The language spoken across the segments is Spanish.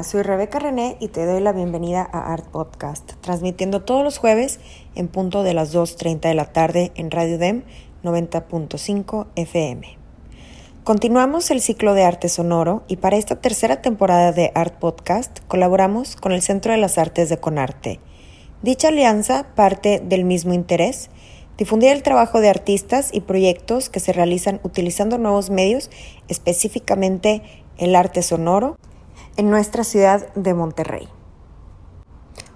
Soy Rebeca René y te doy la bienvenida a Art Podcast, transmitiendo todos los jueves en punto de las 2.30 de la tarde en Radio DEM 90.5 FM. Continuamos el ciclo de arte sonoro y para esta tercera temporada de Art Podcast colaboramos con el Centro de las Artes de Conarte. Dicha alianza parte del mismo interés, difundir el trabajo de artistas y proyectos que se realizan utilizando nuevos medios, específicamente el arte sonoro, en nuestra ciudad de Monterrey.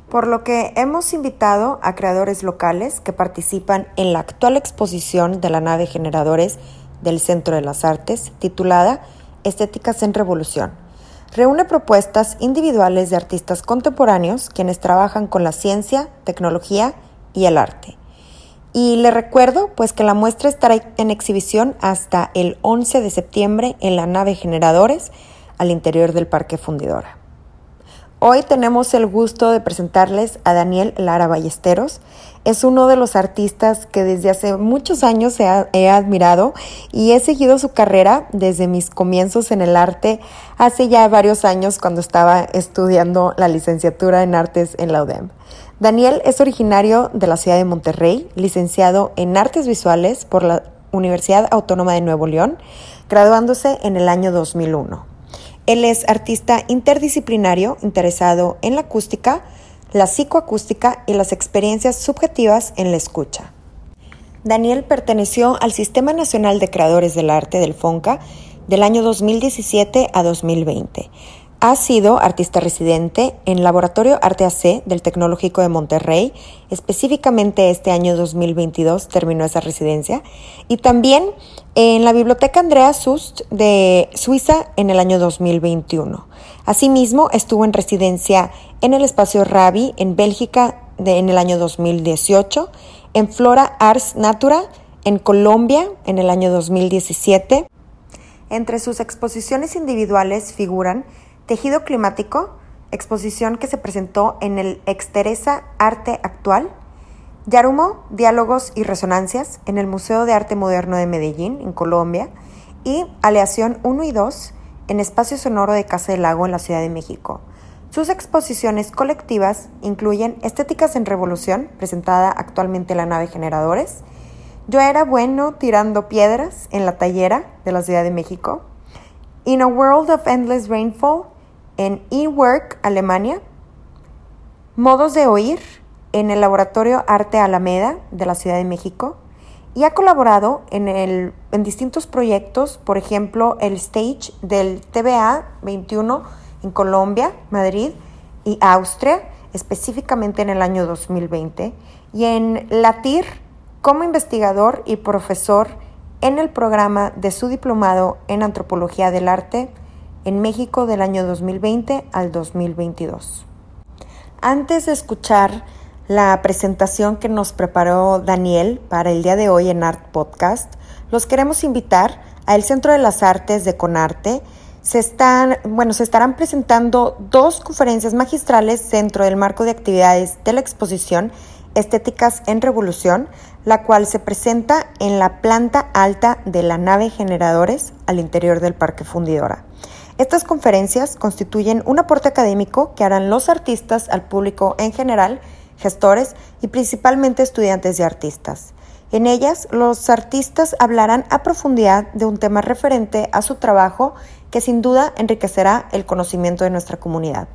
Por lo que hemos invitado a creadores locales que participan en la actual exposición de la nave Generadores del Centro de las Artes, titulada Estéticas en Revolución. Reúne propuestas individuales de artistas contemporáneos quienes trabajan con la ciencia, tecnología y el arte. Y le recuerdo pues que la muestra estará en exhibición hasta el 11 de septiembre en la nave Generadores al interior del Parque Fundidora. Hoy tenemos el gusto de presentarles a Daniel Lara Ballesteros. Es uno de los artistas que desde hace muchos años he, admirado y he seguido su carrera desde mis comienzos en el arte hace ya varios años cuando estaba estudiando la licenciatura en artes en la UDEM. Daniel es originario de la ciudad de Monterrey, licenciado en artes visuales por la Universidad Autónoma de Nuevo León, graduándose en el año 2001. Él es artista interdisciplinario interesado en la acústica, la psicoacústica y las experiencias subjetivas en la escucha. Daniel perteneció al Sistema Nacional de Creadores del Arte del FONCA del año 2017 a 2020. Ha sido artista residente en Laboratorio Arte AC del Tecnológico de Monterrey, específicamente este año 2022 terminó esa residencia, y también en la Biblioteca Andrea Sust de Suiza en el año 2021. Asimismo, estuvo en residencia en el Espacio Rabi en Bélgica en el año 2018, en Flora Ars Natura en Colombia en el año 2017. Entre sus exposiciones individuales figuran Tejido Climático, exposición que se presentó en el Exteresa Arte Actual, Yarumo, Diálogos y Resonancias en el Museo de Arte Moderno de Medellín, en Colombia, y Aleación 1 y 2 en Espacio Sonoro de Casa del Lago en la Ciudad de México. Sus exposiciones colectivas incluyen Estéticas en Revolución, presentada actualmente en la nave Generadores, Yo era bueno tirando piedras en la tallera de la Ciudad de México, In a World of Endless Rainfall, en eWork, Alemania, modos de oír en el Laboratorio Arte Alameda de la Ciudad de México. Y ha colaborado en, el, en distintos proyectos, por ejemplo, el stage del TBA 21 en Colombia, Madrid y Austria, específicamente en el año 2020, y en LATIR como investigador y profesor en el programa de su diplomado en Antropología del Arte en México del año 2020 al 2022. Antes de escuchar la presentación que nos preparó Daniel para el día de hoy en Art Podcast, los queremos invitar al Centro de las Artes de Conarte. Se están, bueno, se estarán presentando dos conferencias magistrales dentro del marco de actividades de la exposición Estéticas en Revolución, la cual se presenta en la planta alta de la nave Generadores al interior del Parque Fundidora. Estas conferencias constituyen un aporte académico que harán los artistas al público en general, gestores y principalmente estudiantes de artistas. En ellas, los artistas hablarán a profundidad de un tema referente a su trabajo que sin duda enriquecerá el conocimiento de nuestra comunidad.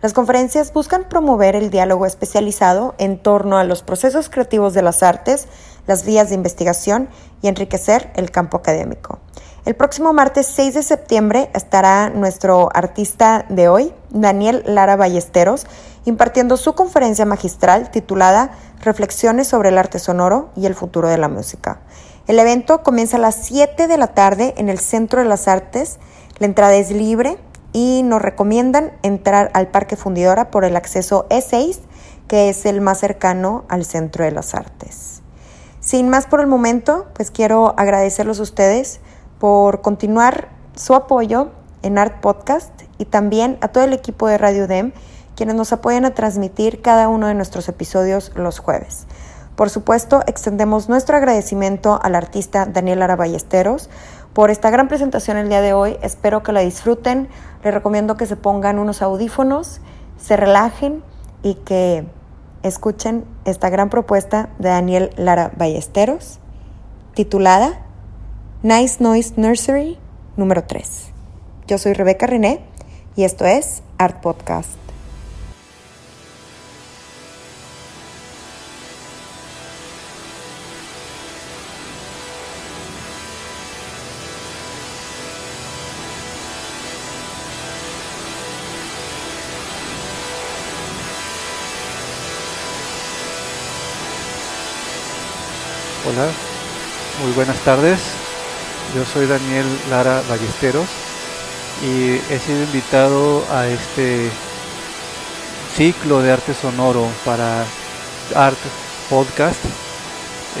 Las conferencias buscan promover el diálogo especializado en torno a los procesos creativos de las artes, las vías de investigación y enriquecer el campo académico. El próximo martes 6 de septiembre estará nuestro artista de hoy, Daniel Lara Ballesteros, impartiendo su conferencia magistral titulada Reflexiones sobre el arte sonoro y el futuro de la música. El evento comienza a las 7 de la tarde en el Centro de las Artes, La entrada es libre y nos recomiendan entrar al Parque Fundidora por el acceso E6, que es el más cercano al Centro de las Artes. Sin más por el momento, pues quiero agradecerlos a ustedes por continuar su apoyo en Art Podcast y también a todo el equipo de Radio DEM, quienes nos apoyan a transmitir cada uno de nuestros episodios los jueves. Por supuesto, extendemos nuestro agradecimiento al artista Daniel Lara Ballesteros por esta gran presentación el día de hoy. Espero que la disfruten. Les recomiendo que se pongan unos audífonos, se relajen y que escuchen esta gran propuesta de Daniel Lara Ballesteros titulada Nice Noise Nursery número 3. Yo soy Rebeca René y esto es Art Podcast. Hola, muy buenas tardes. Yo soy Daniel Lara Ballesteros y he sido invitado a este ciclo de arte sonoro para Art Podcast.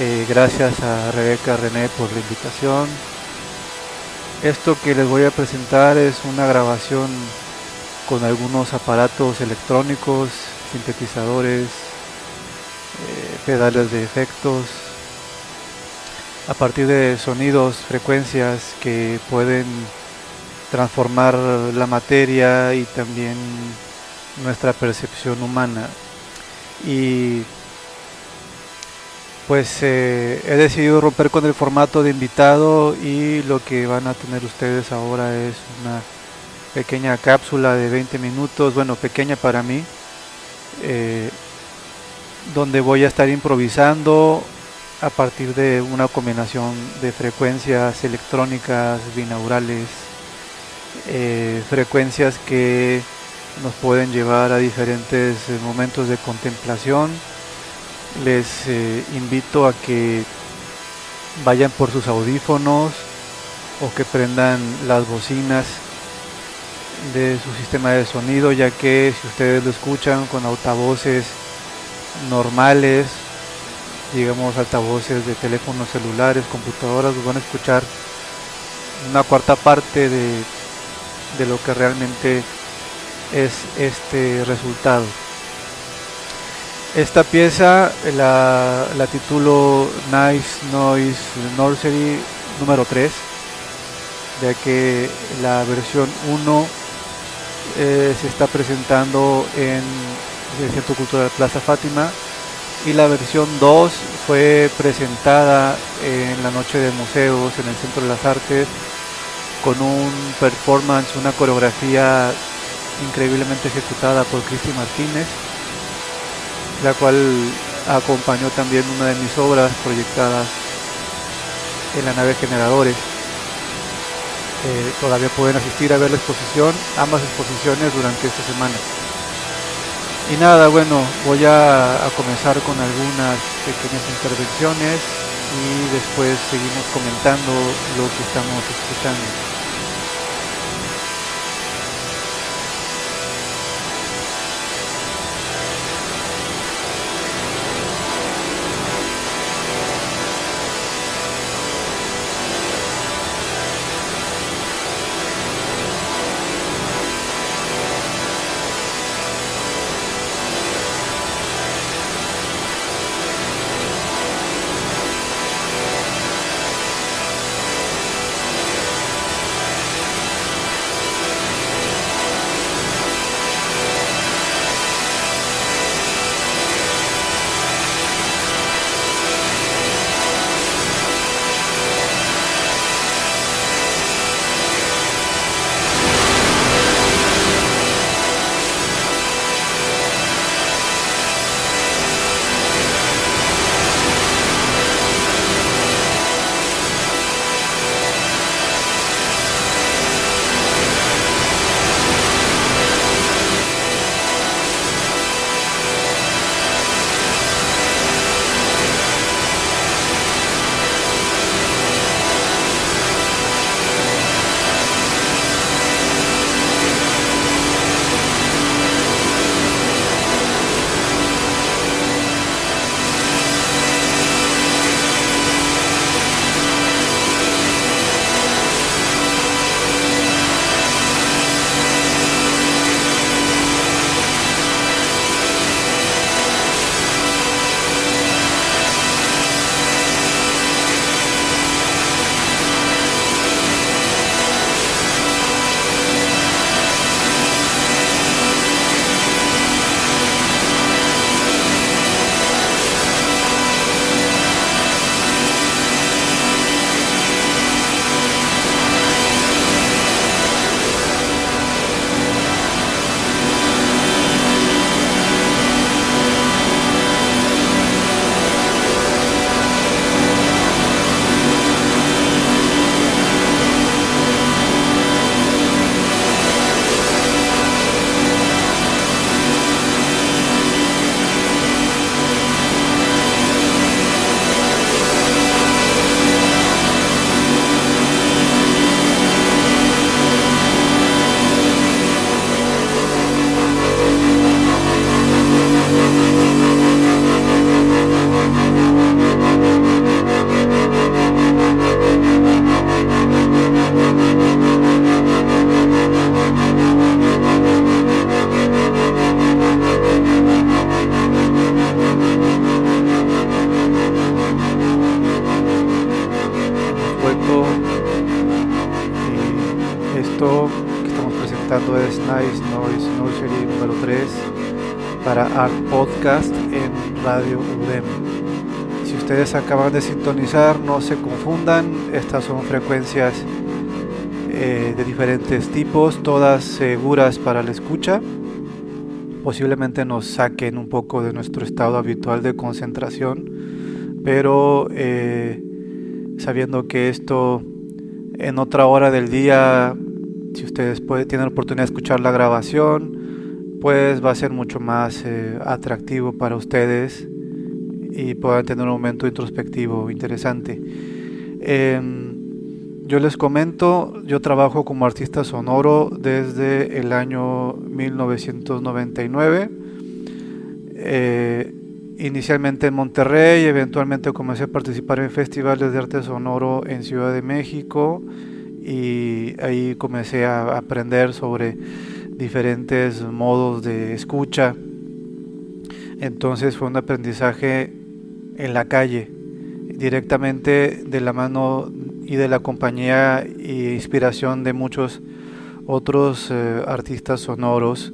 Eh, gracias a Rebeca René por la invitación. Esto que les voy a presentar es una grabación con algunos aparatos electrónicos, sintetizadores, eh, pedales de efectos, a partir de sonidos, frecuencias que pueden transformar la materia y también nuestra percepción humana. Y pues eh, he decidido romper con el formato de invitado y lo que van a tener ustedes ahora es una pequeña cápsula de 20 minutos, bueno, pequeña para mí, eh, donde voy a estar improvisando a partir de una combinación de frecuencias electrónicas binaurales, eh, frecuencias que nos pueden llevar a diferentes eh, momentos de contemplación. Les eh, invito a que vayan por sus audífonos o que prendan las bocinas de su sistema de sonido, ya que si ustedes lo escuchan con altavoces normales digamos altavoces de teléfonos celulares, computadoras, van a escuchar una cuarta parte de, de lo que realmente es este resultado. Esta pieza la, la titulo Nice Noise Nursery número 3, ya que la versión 1 eh, se está presentando en el Centro Cultural Plaza Fátima y la versión 2 fue presentada en la noche de museos en el Centro de las Artes con un performance, una coreografía increíblemente ejecutada por Cristi Martínez, la cual acompañó también una de mis obras proyectadas en la nave Generadores. Eh, todavía pueden asistir a ver la exposición, ambas exposiciones durante esta semana. Y nada, bueno, voy a, comenzar con algunas pequeñas intervenciones y después seguimos comentando lo que estamos escuchando. Para Art Podcast en Radio UDEM. Si ustedes acaban de sintonizar, no se confundan, estas son frecuencias eh, de diferentes tipos, todas seguras para la escucha. Posiblemente nos saquen un poco de nuestro estado habitual de concentración, pero eh, sabiendo que esto en otra hora del día, si ustedes tienen la oportunidad de escuchar la grabación, pues va a ser mucho más eh, atractivo para ustedes y puedan tener un momento introspectivo interesante. Em, yo les comento, yo trabajo como artista sonoro desde el año 1999. Eh, inicialmente en Monterrey, eventualmente comencé a participar en festivales de arte sonoro en Ciudad de México y ahí comencé a aprender sobre diferentes modos de escucha. Entonces fue un aprendizaje en la calle, directamente de la mano y de la compañía e inspiración de muchos otros eh, artistas sonoros.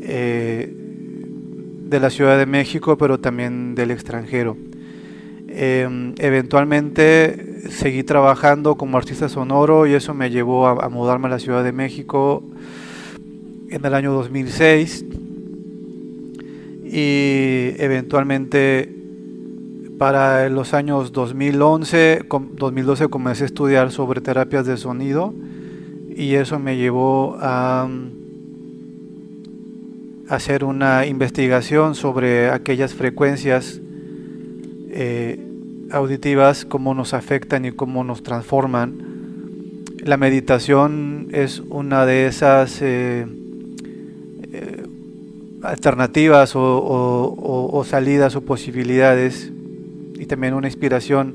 Eh, de la Ciudad de México, pero también del extranjero. Em, eventualmente seguí trabajando como artista sonoro y eso me llevó a, mudarme a la Ciudad de México en el año 2006 y eventualmente para los años 2011, 2012 comencé a estudiar sobre terapias de sonido y eso me llevó a hacer una investigación sobre aquellas frecuencias eh, auditivas, cómo nos afectan y cómo nos transforman. La meditación es una de esas eh, alternativas o, salidas o posibilidades y también una inspiración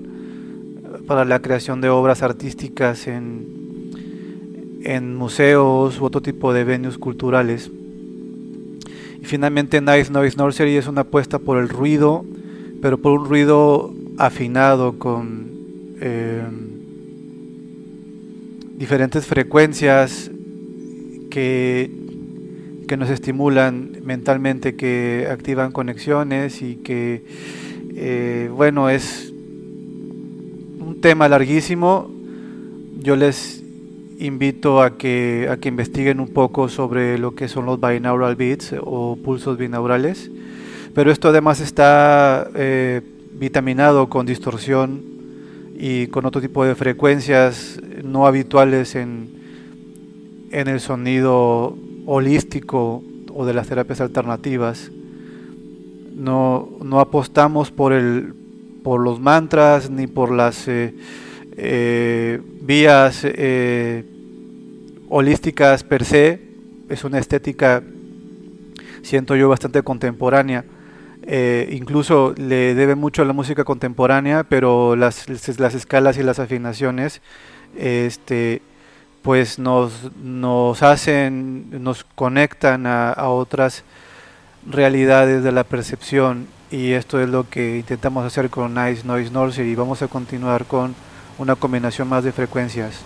para la creación de obras artísticas en, museos u otro tipo de venues culturales. Y finalmente Nice Noise Nursery es una apuesta por el ruido, pero por un ruido afinado con eh, diferentes frecuencias que, que nos estimulan mentalmente, que activan conexiones y que, eh, bueno, es un tema larguísimo. Yo les invito a que, a que investiguen un poco sobre lo que son los binaural beats o pulsos binaurales. Pero esto además está eh, vitaminado con distorsión y con otro tipo de frecuencias no habituales en, en el sonido holístico o de las terapias alternativas. No, no apostamos por, el, por los mantras ni por las eh, eh, vías holísticas per se, es una estética, siento yo, bastante contemporánea. Eh, incluso le debe mucho a la música contemporánea, pero las, las escalas y las afinaciones este, pues nos, nos hacen, nos conectan a, a otras realidades de la percepción y esto es lo que intentamos hacer con Nice Noise Nursery y vamos a continuar con una combinación más de frecuencias.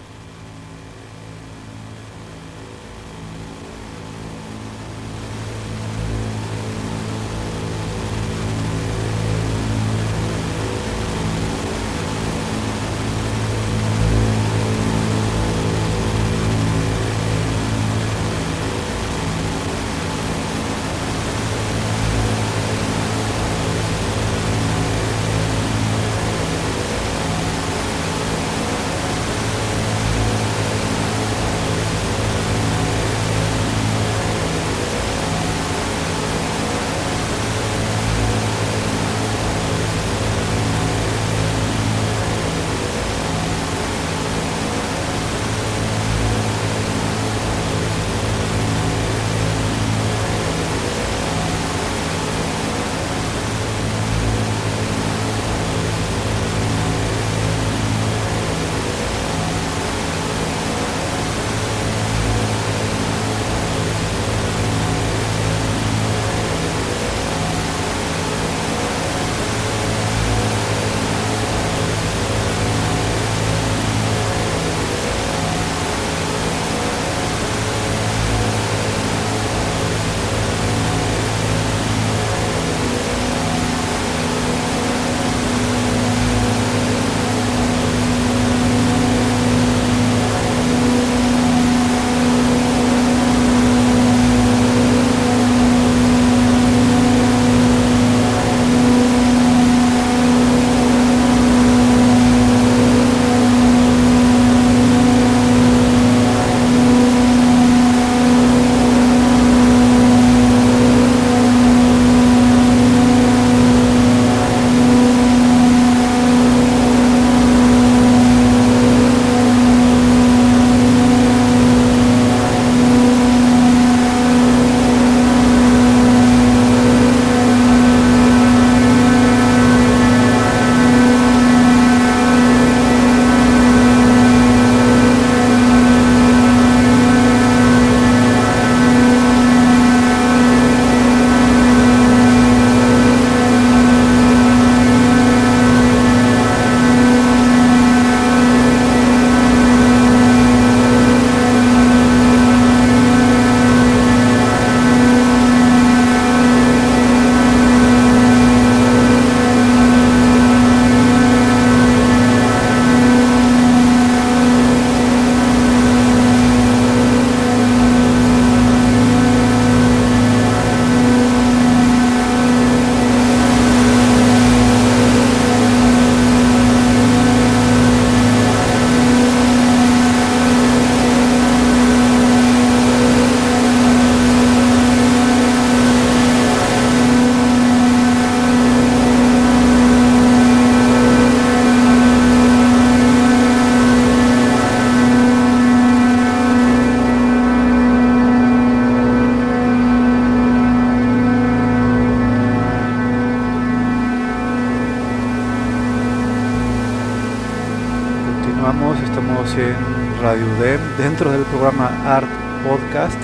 Dentro del programa Art Podcast.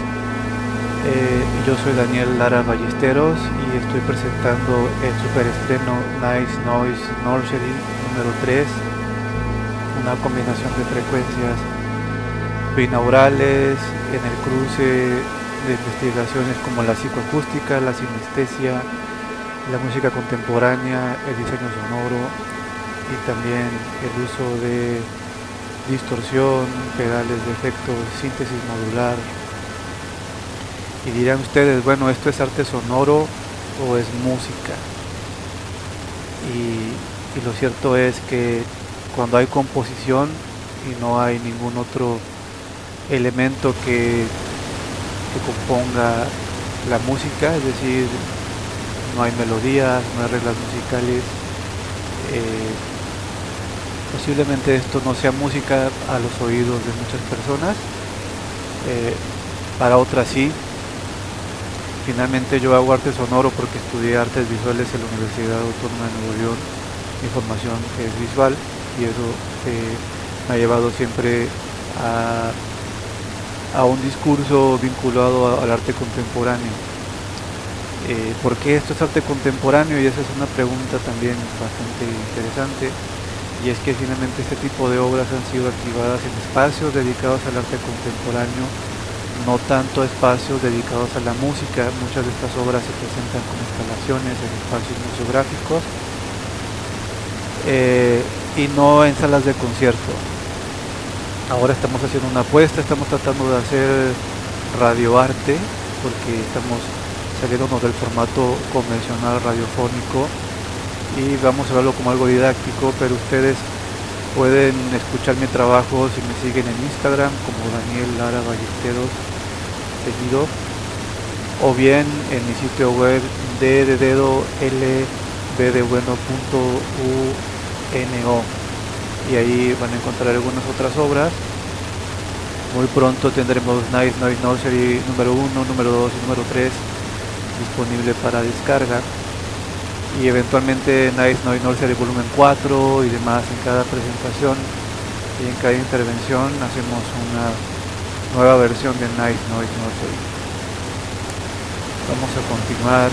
Eh, yo soy Daniel Lara Ballesteros y estoy presentando el super estreno Nice Noise Nursery número 3, una combinación de frecuencias binaurales en el cruce de investigaciones como la psicoacústica, la sinestesia, la música contemporánea, el diseño sonoro y también el uso de distorsión, pedales de efecto, síntesis modular. Y dirán ustedes, bueno, ¿esto es arte sonoro o es música? Y, lo cierto es que cuando hay composición y no hay ningún otro elemento que que componga la música, es decir, no hay melodías, no hay reglas musicales. Eh, posiblemente esto no sea música a los oídos de muchas personas, eh, para otras sí. Finalmente yo hago arte sonoro porque estudié artes visuales en la Universidad Autónoma de Nuevo León. Mi formación es visual y eso eh, me ha llevado siempre a a un discurso vinculado al arte contemporáneo. Eh, ¿Por qué esto es arte contemporáneo? Y esa es una pregunta también bastante interesante. Y es que finalmente este tipo de obras han sido activadas en espacios dedicados al arte contemporáneo, no tanto espacios dedicados a la música. Muchas de estas obras se presentan como instalaciones en espacios museográficos eh, y no en salas de concierto. Ahora estamos haciendo una apuesta, estamos tratando de hacer radioarte, porque estamos saliéndonos del formato convencional radiofónico y vamos a verlo como algo didáctico, pero ustedes pueden escuchar mi trabajo si me siguen en Instagram como Daniel Lara Ballesteros seguido o bien en mi sitio web de, de dedo y ahí van a encontrar algunas otras obras. Muy pronto tendremos Nice Noise Nursery número 1, número 2 y número 3 disponible para descarga. Y eventualmente Nice Noise Nursery volumen 4 y demás en cada presentación y en cada intervención hacemos una nueva versión de Nice Noise Nursery. Vamos a continuar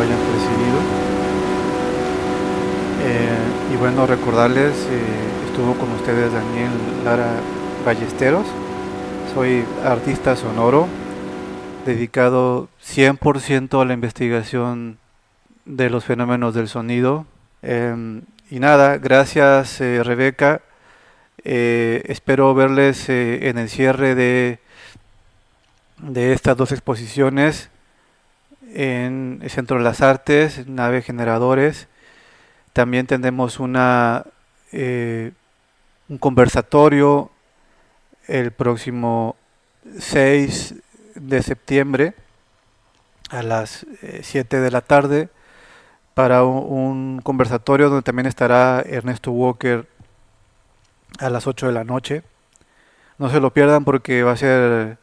hayan percibido. Eh, y bueno, recordarles, eh, estuvo con ustedes Daniel Lara Ballesteros, soy artista sonoro, dedicado 100% a la investigación de los fenómenos del sonido. Em, y nada, gracias eh, Rebeca. Espero verles en el cierre de, de estas dos exposiciones en el Centro de las Artes, Nave Generadores. También tendremos una, un conversatorio el próximo 6 de septiembre a las 7 de la tarde para un, conversatorio donde también estará Ernesto Walker a las 8 de la noche. No se lo pierdan porque va a ser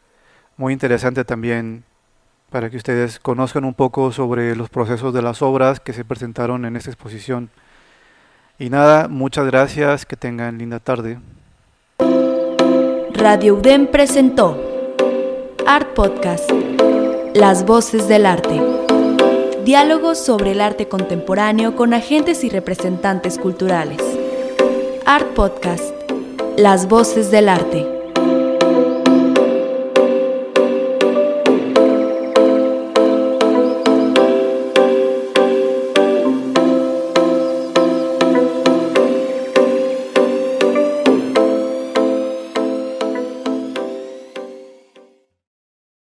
muy interesante también para que ustedes conozcan un poco sobre los procesos de las obras que se presentaron en esta exposición. Y nada, muchas gracias, que tengan linda tarde. Radio UDEM presentó Art Podcast, Las Voces del Arte. Diálogos sobre el arte contemporáneo con agentes y representantes culturales. Art Podcast. Las voces del arte.